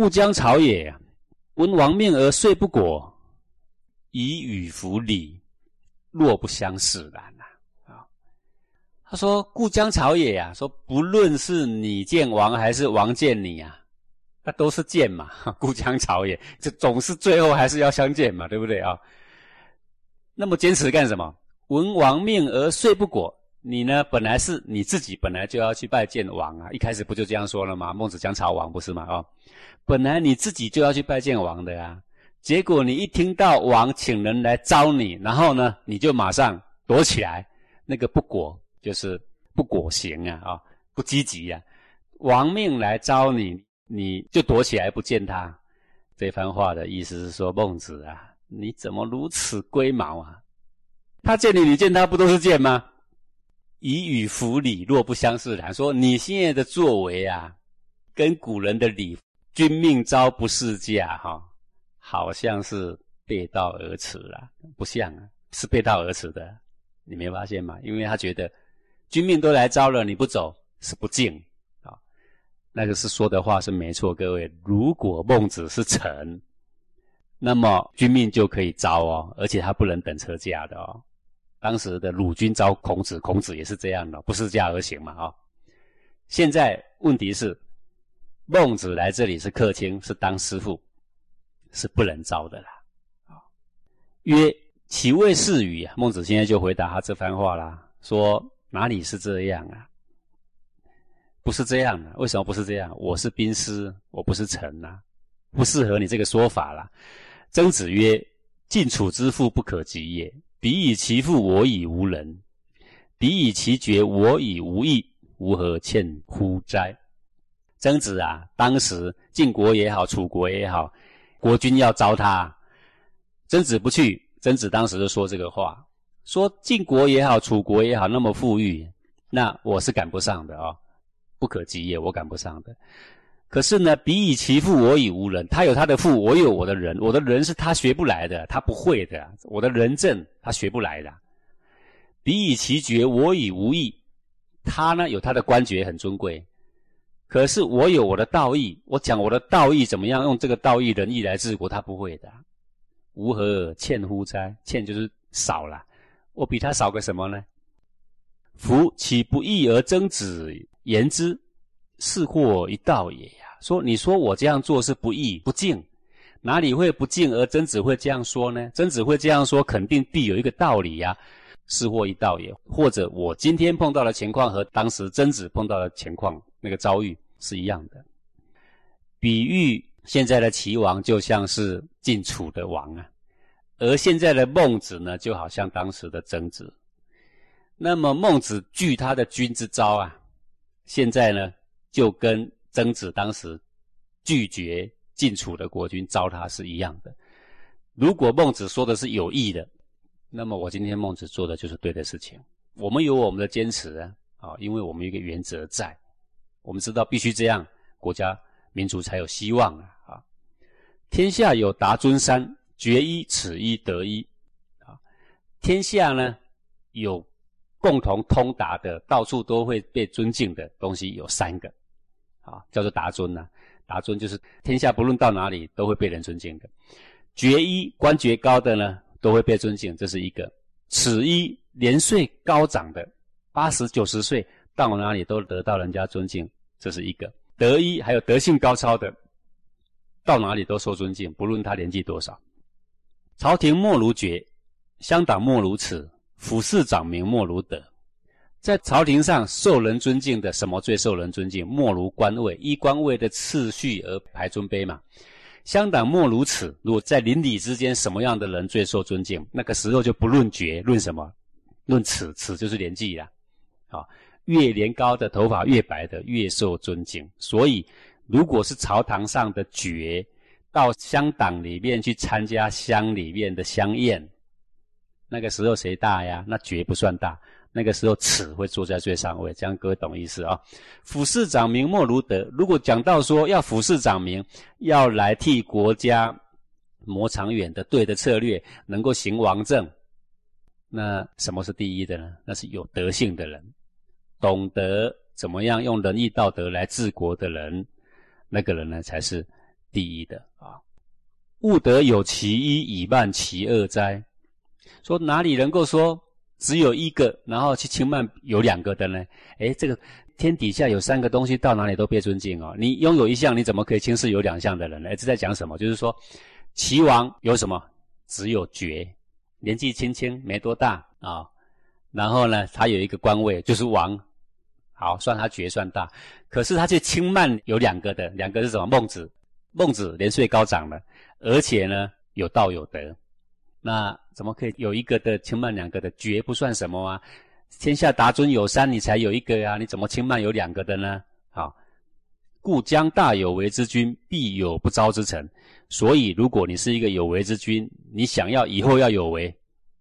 故将朝野，闻王命而遂不果，以与服礼，若不相视然呐。啊，他说故将朝野呀，说不论是你见王还是王见你啊，那都是见嘛。故将朝野，这总是最后还是要相见嘛，对不对啊？那么坚持干什么？闻王命而遂不果。你呢？本来是你自己本来就要去拜见王啊，一开始不就这样说了吗？孟子讲朝王不是吗？哦，本来你自己就要去拜见王的呀，结果你一听到王请人来招你，然后呢，你就马上躲起来，那个不果就是不果行啊，啊，不积极呀。王命来招你，你就躲起来不见他。这番话的意思是说，孟子啊，你怎么如此龟毛啊？他见你，你见他，不都是见吗？以与服礼，若不相视然。说你现在的作为啊，跟古人的礼“君命招不事驾”哈，好像是背道而驰了，不像啊，是背道而驰的。你没发现吗？因为他觉得君命都来招了，你不走是不敬啊。那个是说的话是没错，各位。如果孟子是臣，那么君命就可以招哦，而且他不能等车驾的哦。当时的鲁君招孔子，孔子也是这样的，不是驾而行嘛？啊，现在问题是，孟子来这里是客卿，是当师傅，是不能招的啦。啊，曰：其谓是与？孟子现在就回答他这番话啦，说哪里是这样啊？不是这样的，为什么不是这样？我是兵师，我不是臣呐，不适合你这个说法啦。曾子曰：晋楚之父不可及也。彼以其父，我以无人；彼以其爵，我以无义。吾何欠乎哉？曾子啊，当时晋国也好，楚国也好，国君要招他，曾子不去。曾子当时就说这个话：说晋国也好，楚国也好，那么富裕，那我是赶不上的啊，不可及也，我赶不上的。可是呢，彼以其父，我以无人。他有他的父，我有我的人。我的人是他学不来的，他不会的。我的人证他学不来的。彼以其爵，我以无义。他呢有他的官爵很尊贵，可是我有我的道义。我讲我的道义怎么样？用这个道义仁义来治国，他不会的。吾何欠乎哉？欠就是少了。我比他少个什么呢？夫岂不义而争子言之？是祸一道也呀？说你说我这样做是不义不敬，哪里会不敬？而曾子会这样说呢？曾子会这样说，肯定必有一个道理呀。是祸一道也，或者我今天碰到的情况和当时曾子碰到的情况那个遭遇是一样的。比喻现在的齐王就像是晋楚的王啊，而现在的孟子呢，就好像当时的曾子。那么孟子据他的君之招啊，现在呢？就跟曾子当时拒绝晋楚的国君招他是一样的。如果孟子说的是有益的，那么我今天孟子做的就是对的事情。我们有我们的坚持啊，啊，因为我们有一个原则在，我们知道必须这样，国家民族才有希望啊！啊，天下有达尊山，决一此一得一啊，天下呢有共同通达的，到处都会被尊敬的东西有三个。啊，叫做达尊呐，达尊就是天下不论到哪里都会被人尊敬的，爵一官爵高的呢都会被尊敬，这是一个；此一年岁高长的，八十九十岁到哪里都得到人家尊敬，这是一个；德一还有德性高超的，到哪里都受尊敬，不论他年纪多少。朝廷莫如爵，乡党莫如此，府事长民莫如德。在朝廷上受人尊敬的，什么最受人尊敬？莫如官位，依官位的次序而排尊卑嘛。乡党莫如此。如果在邻里之间，什么样的人最受尊敬？那个时候就不论爵，论什么？论此，此就是年纪呀。啊，越年高的头发越白的越受尊敬。所以，如果是朝堂上的爵，到乡党里面去参加乡里面的乡宴，那个时候谁大呀？那爵不算大。那个时候，此会坐在最上位，这样各位懂意思啊？俯视长民，莫如德。如果讲到说要俯视长民，要来替国家谋长远的对的策略，能够行王政，那什么是第一的呢？那是有德性的人，懂得怎么样用仁义道德来治国的人，那个人呢才是第一的啊。勿得有其一以慢其二哉？说哪里能够说只有一个，然后去轻慢有两个的呢？诶，这个天底下有三个东西，到哪里都被尊敬哦。你拥有一项，你怎么可以轻视有两项的人呢？这在讲什么？就是说，齐王有什么？只有爵，年纪轻轻，没多大啊。然后呢，他有一个官位，就是王。好，算他爵算大，可是他却轻慢有两个的，两个是什么？孟子，孟子年岁高长了，而且呢有道有德，那怎么可以有一个的轻慢两个的？绝不算什么啊？天下达尊有三，你才有一个呀？你怎么轻慢有两个的呢？好，故将大有为之君，必有不招之臣。所以，如果你是一个有为之君，你想要以后要有为，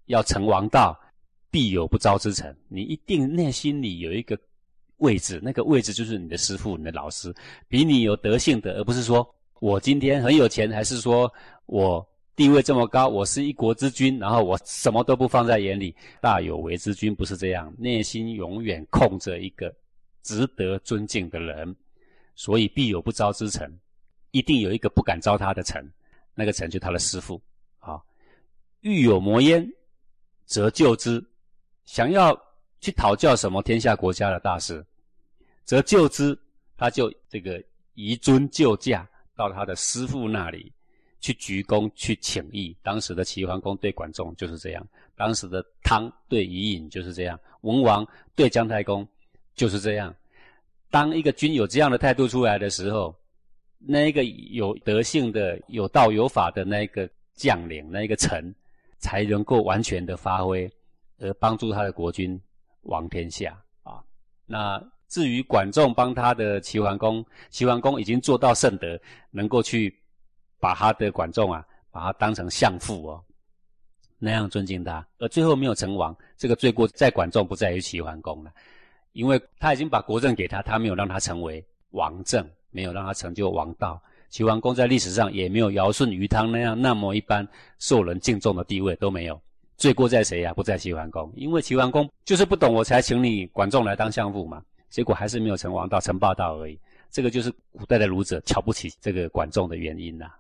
要成王道，必有不招之臣。你一定内心里有一个。位置，那个位置就是你的师傅、你的老师，比你有德性的，而不是说我今天很有钱，还是说我地位这么高，我是一国之君，然后我什么都不放在眼里。大有为之君不是这样，内心永远空着一个值得尊敬的人，所以必有不招之臣，一定有一个不敢招他的臣，那个臣就他的师傅。啊，欲有魔焉，则救之。想要去讨教什么天下国家的大事。则救之，他就这个移尊就驾到他的师傅那里去鞠躬去请益。当时的齐桓公对管仲就是这样，当时的汤对伊尹就是这样，文王对姜太公就是这样。当一个君有这样的态度出来的时候，那一个有德性的、有道有法的那一个将领、那一个臣，才能够完全的发挥，而帮助他的国君王天下啊。那。至于管仲帮他的齐桓公，齐桓公已经做到圣德，能够去把他的管仲啊，把他当成相父哦，那样尊敬他，而最后没有成王，这个罪过在管仲，不在于齐桓公了，因为他已经把国政给他，他没有让他成为王政，没有让他成就王道。齐桓公在历史上也没有尧舜禹汤那样那么一般受人敬重的地位都没有，罪过在谁呀？不在齐桓公，因为齐桓公就是不懂，我才请你管仲来当相父嘛。结果还是没有成王道、成霸道而已。这个就是古代的儒者瞧不起这个管仲的原因呐。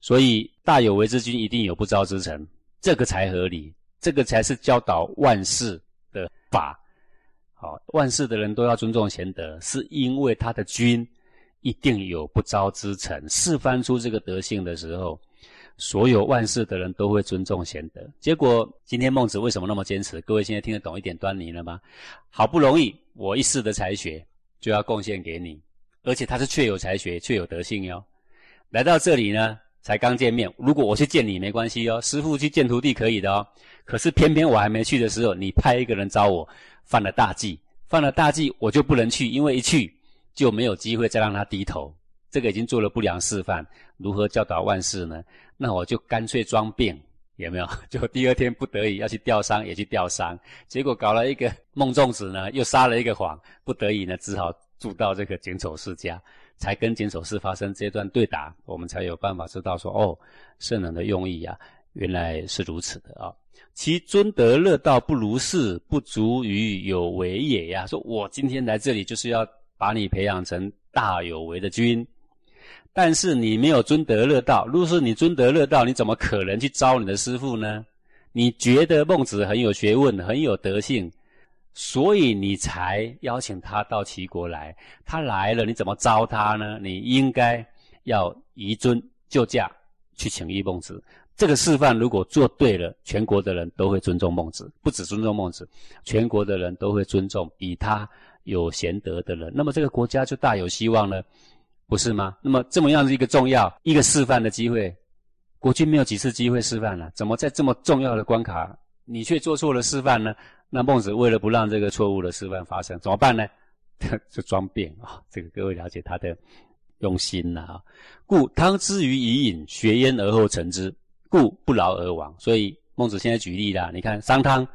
所以大有为之君一定有不招之臣，这个才合理，这个才是教导万世的法。好，万世的人都要尊重贤德，是因为他的君一定有不招之臣，示范出这个德性的时候。所有万事的人都会尊重贤德。结果今天孟子为什么那么坚持？各位现在听得懂一点端倪了吗？好不容易我一世的才学就要贡献给你，而且他是确有才学、确有德性哟。来到这里呢，才刚见面。如果我去见你没关系哦，师傅去见徒弟可以的哦。可是偏偏我还没去的时候，你派一个人招我，犯了大忌，犯了大忌我就不能去，因为一去就没有机会再让他低头。这个已经做了不良示范，如何教导万事呢？那我就干脆装病，有没有？就第二天不得已要去吊丧，也去吊丧。结果搞了一个孟仲子呢，又撒了一个谎，不得已呢，只好住到这个简丑世家，才跟简丑氏发生这段对答，我们才有办法知道说，哦，圣人的用意呀，原来是如此的啊。其尊德乐道不如是，不足于有为也呀。说我今天来这里就是要把你培养成大有为的君。但是你没有尊德乐道，如果是你尊德乐道，你怎么可能去招你的师傅呢？你觉得孟子很有学问，很有德性，所以你才邀请他到齐国来。他来了，你怎么招他呢？你应该要移尊就驾去请益孟子。这个示范如果做对了，全国的人都会尊重孟子，不止尊重孟子，全国的人都会尊重比他有贤德的人。那么这个国家就大有希望了。不是吗？那么这么样的一个重要一个示范的机会，国君没有几次机会示范了，怎么在这么重要的关卡，你却做错了示范呢？那孟子为了不让这个错误的示范发生，怎么办呢？就装病啊！这个各位了解他的用心呐啊！故汤之于伊尹，学焉而后成之，故不劳而亡。所以孟子现在举例啦，你看商汤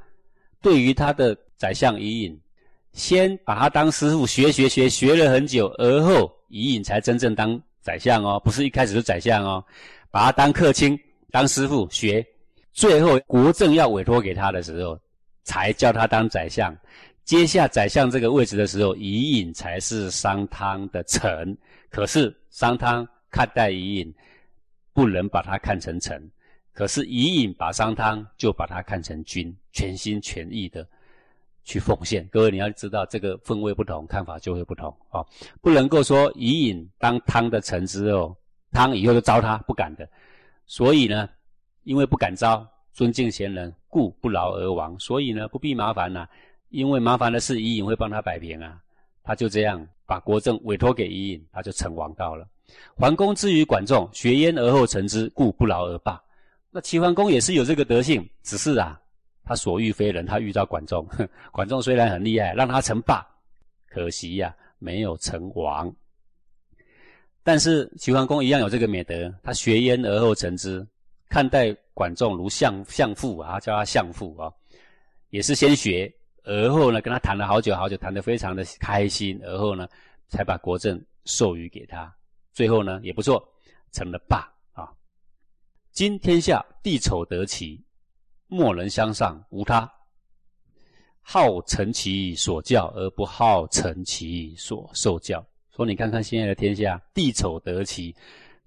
对于他的宰相伊尹，先把他当师傅学学学学了很久，而后。伊尹才真正当宰相哦，不是一开始就宰相哦，把他当客卿、当师傅学，最后国政要委托给他的时候，才叫他当宰相。接下宰相这个位置的时候，伊尹才是商汤的臣。可是商汤看待伊尹，不能把他看成臣，可是伊尹把商汤就把他看成君，全心全意的去奉献。各位你要知道，这个分位不同，看法就会不同啊！不能够说伊尹当汤的臣之后，汤以后就招他，不敢的。所以呢，因为不敢招，尊敬贤人，故不劳而亡。所以呢，不必麻烦呐，因为麻烦的事，伊尹会帮他摆平啊。他就这样把国政委托给伊尹，他就成王道了。桓公之于管仲，学焉而后成之，故不劳而罢。那齐桓公也是有这个德性，只是啊，他所遇非人，他遇到管仲。管仲虽然很厉害，让他成霸，可惜呀，没有成王。但是齐桓公一样有这个美德，他学焉而后成之，看待管仲如相相父啊，叫他相父啊，也是先学。而后呢，跟他谈了好久好久，谈得非常的开心。而后呢，才把国政授予给他。最后呢，也不错，成了霸啊。今天下地丑得其，莫人相上，无他。好成其所教，而不好成其所受教。说你看看现在的天下，地丑得其，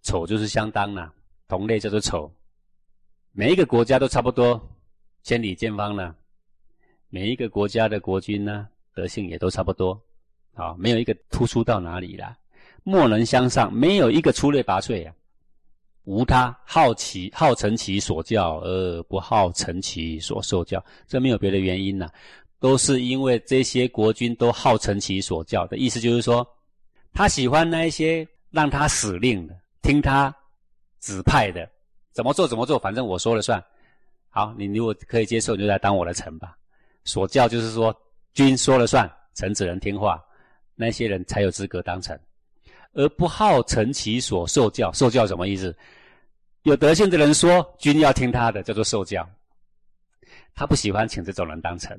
丑就是相当啦，同类叫做丑。每一个国家都差不多，千里见方了。每一个国家的国君呢，德性也都差不多，啊，没有一个突出到哪里了。莫能相上，没有一个出类拔萃啊。无他好其好成其所教，而不好成其所受教。这没有别的原因呐，都是因为这些国君都好成其所教的意思，就是说，他喜欢那一些让他使令的，听他指派的，怎么做怎么做，反正我说了算。好，你如果可以接受，你就来当我的臣吧。所教就是说，君说了算，臣只能听话，那些人才有资格当臣，而不好臣其所受教。受教什么意思？有德性的人说，君要听他的，叫做受教。他不喜欢请这种人当臣。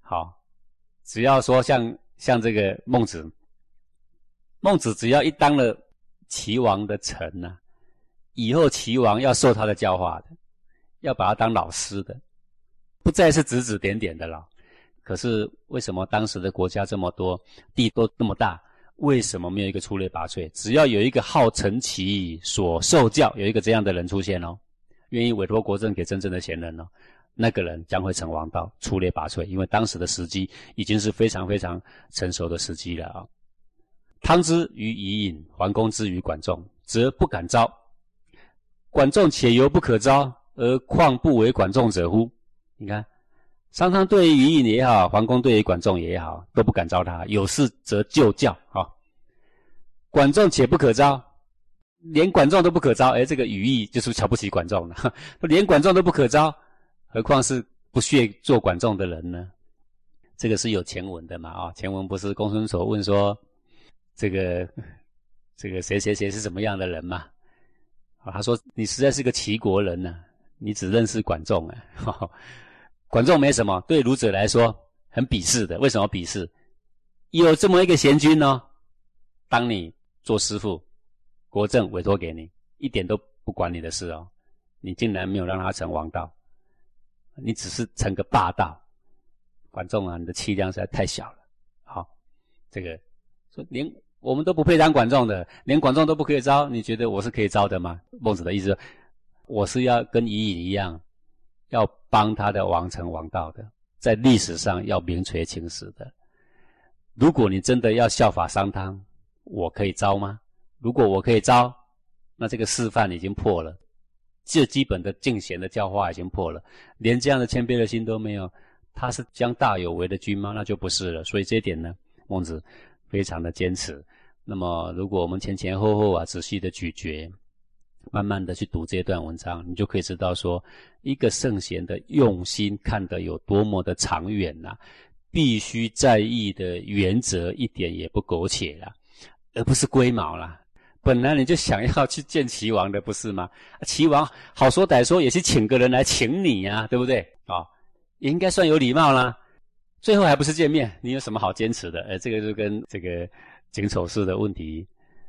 好，只要说像像这个孟子，孟子只要一当了齐王的臣呢，以后齐王要受他的教化的，要把他当老师的。不再是指指点点的了，可是为什么当时的国家这么多，地都那么大，为什么没有一个出类拔萃？只要有一个好成其所受教，有一个这样的人出现哦，愿意委托国政给真正的贤人哦，那个人将会成王道，出类拔萃。因为当时的时机已经是非常非常成熟的时机了啊。汤之于伊尹，桓公之于管仲，则不敢招。管仲且犹不可招，而况不为管仲者乎？你看，商汤对于于尹也好，桓公对于管仲也好，都不敢招他。有事则就教啊。管仲且不可招，连管仲都不可招。哎，这个语义就是瞧不起管仲了。连管仲都不可招，何况是不屑做管仲的人呢？这个是有前文的嘛？啊，前文不是公孙丑问说，这个这个谁谁谁是什么样的人嘛？啊，他说你实在是个齐国人呢，你只认识管仲哎。管仲没什么，对儒者来说很鄙视的。为什么鄙视？有这么一个贤君呢，当你做师傅，国政委托给你，一点都不管你的事哦，你竟然没有让他成王道，你只是成个霸道。管仲啊，你的气量实在太小了。好，这个说连我们都不配当管仲的，连管仲都不可以招，你觉得我是可以招的吗？孟子的意思，我是要跟伊尹一样。要帮他的王成王道的，在历史上要名垂青史的。如果你真的要效法商汤，我可以招吗？如果我可以招，那这个示范已经破了，最基本的敬贤的教化已经破了，连这样的谦卑的心都没有，他是将大有为的君吗？那就不是了。所以这一点呢，孟子非常的坚持。那么，如果我们前前后后啊仔细的咀嚼。慢慢的去读这段文章，你就可以知道说，一个圣贤的用心看得有多么的长远呐，必须在意的原则一点也不苟且啦，而不是龟毛啦。本来你就想要去见齐王的，不是吗？齐王好说歹说也是请个人来请你呀，对不对？啊，应该算有礼貌啦。最后还不是见面，你有什么好坚持的？呃，这个就跟这个景丑事的问题。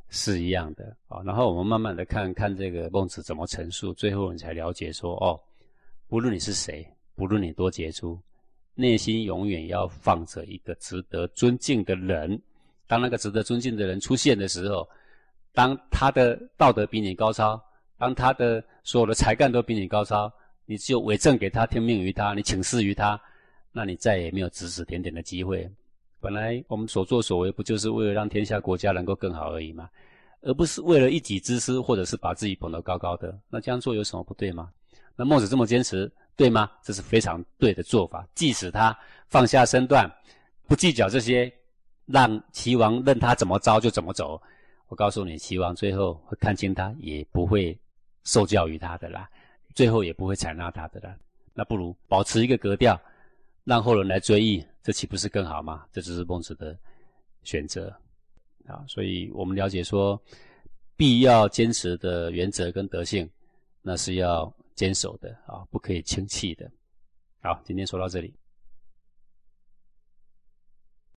是一样的啊，然后我们慢慢的看看这个孟子怎么陈述，最后你才了解说哦，不论你是谁，不论你多杰出，内心永远要放着一个值得尊敬的人。当那个值得尊敬的人出现的时候，当他的道德比你高超，当他的所有的才干都比你高超，你只有委政给他，听命于他，你请示于他，那你再也没有指指点点的机会。本来我们所作所为，不就是为了让天下国家能够更好而已吗？而不是为了一己之私，或者是把自己捧得高高的。那这样做有什么不对吗？那孟子这么坚持，对吗？这是非常对的做法。即使他放下身段，不计较这些，让齐王任他怎么着就怎么走。我告诉你，齐王最后会看清他，也不会受教于他的啦，最后也不会采纳他的啦。那不如保持一个格调。让后人来追忆，这岂不是更好吗？这只是孟子的选择啊！所以我们了解说，必要坚持的原则跟德性，那是要坚守的啊，不可以轻弃的。好，今天说到这里。